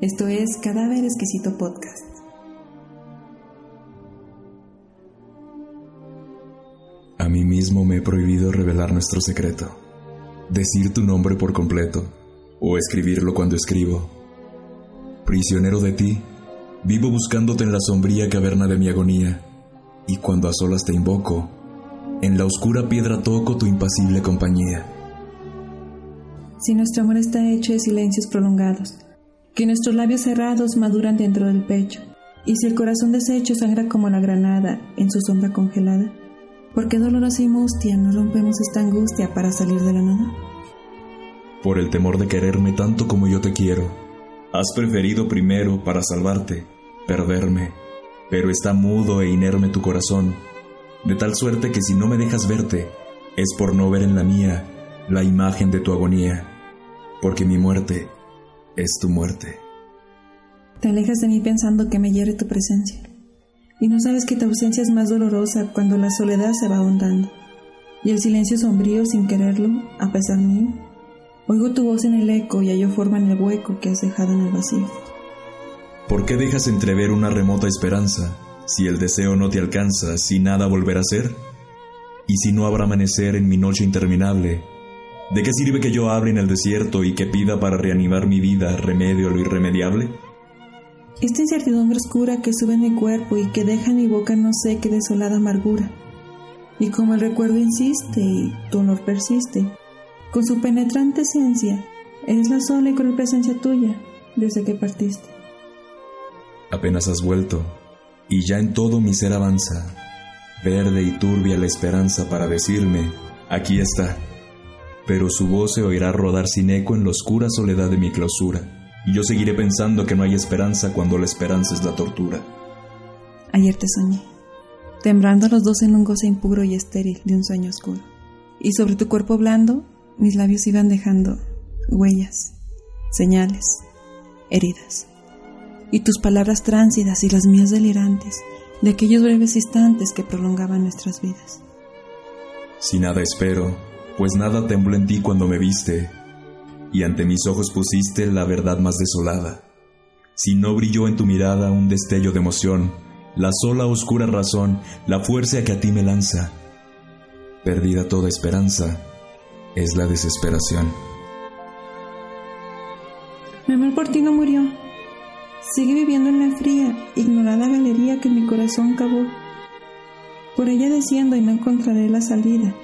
Esto es Cadáver Exquisito Podcast. A mí mismo me he prohibido revelar nuestro secreto, decir tu nombre por completo o escribirlo cuando escribo. Prisionero de ti, vivo buscándote en la sombría caverna de mi agonía, y cuando a solas te invoco, en la oscura piedra toco tu impasible compañía. Si nuestro amor está hecho de silencios prolongados, que nuestros labios cerrados maduran dentro del pecho, y si el corazón deshecho sangra como la granada en su sombra congelada, ¿por qué dolorosa y mustia no rompemos esta angustia para salir de la nada? Por el temor de quererme tanto como yo te quiero, has preferido primero, para salvarte, perderme, pero está mudo e inerme tu corazón, de tal suerte que si no me dejas verte, es por no ver en la mía la imagen de tu agonía, porque mi muerte es tu muerte. Te alejas de mí pensando que me hiere tu presencia. Y no sabes que tu ausencia es más dolorosa cuando la soledad se va ahondando. Y el silencio sombrío sin quererlo, a pesar mío. Oigo tu voz en el eco y hallo forma en el hueco que has dejado en el vacío. ¿Por qué dejas entrever una remota esperanza si el deseo no te alcanza, si nada volverá a ser? ¿Y si no habrá amanecer en mi noche interminable ¿De qué sirve que yo hable en el desierto y que pida para reanimar mi vida remedio a lo irremediable? Esta incertidumbre oscura que sube en mi cuerpo y que deja en mi boca no sé qué desolada amargura. Y como el recuerdo insiste y tu honor persiste, con su penetrante esencia, eres la sola y cruel presencia tuya desde que partiste. Apenas has vuelto, y ya en todo mi ser avanza, verde y turbia la esperanza para decirme, aquí está pero su voz se oirá rodar sin eco en la oscura soledad de mi clausura, y yo seguiré pensando que no hay esperanza cuando la esperanza es la tortura. Ayer te soñé, temblando los dos en un goce impuro y estéril de un sueño oscuro, y sobre tu cuerpo blando mis labios iban dejando huellas, señales, heridas, y tus palabras tránsidas y las mías delirantes de aquellos breves instantes que prolongaban nuestras vidas. Si nada espero, pues nada tembló en ti cuando me viste, y ante mis ojos pusiste la verdad más desolada. Si no brilló en tu mirada un destello de emoción, la sola oscura razón, la fuerza que a ti me lanza, perdida toda esperanza, es la desesperación. Mi amor por ti no murió. Sigue viviendo en la fría, ignorada galería que mi corazón cavó. Por ella desciendo y no encontraré la salida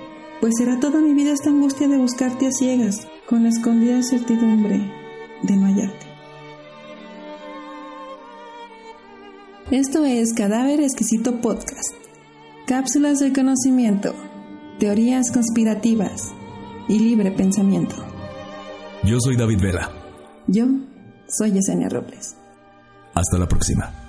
pues será toda mi vida esta angustia de buscarte a ciegas, con la escondida certidumbre de no hallarte. Esto es Cadáver Exquisito Podcast. Cápsulas del conocimiento, teorías conspirativas y libre pensamiento. Yo soy David Vela. Yo soy Yesenia Robles. Hasta la próxima.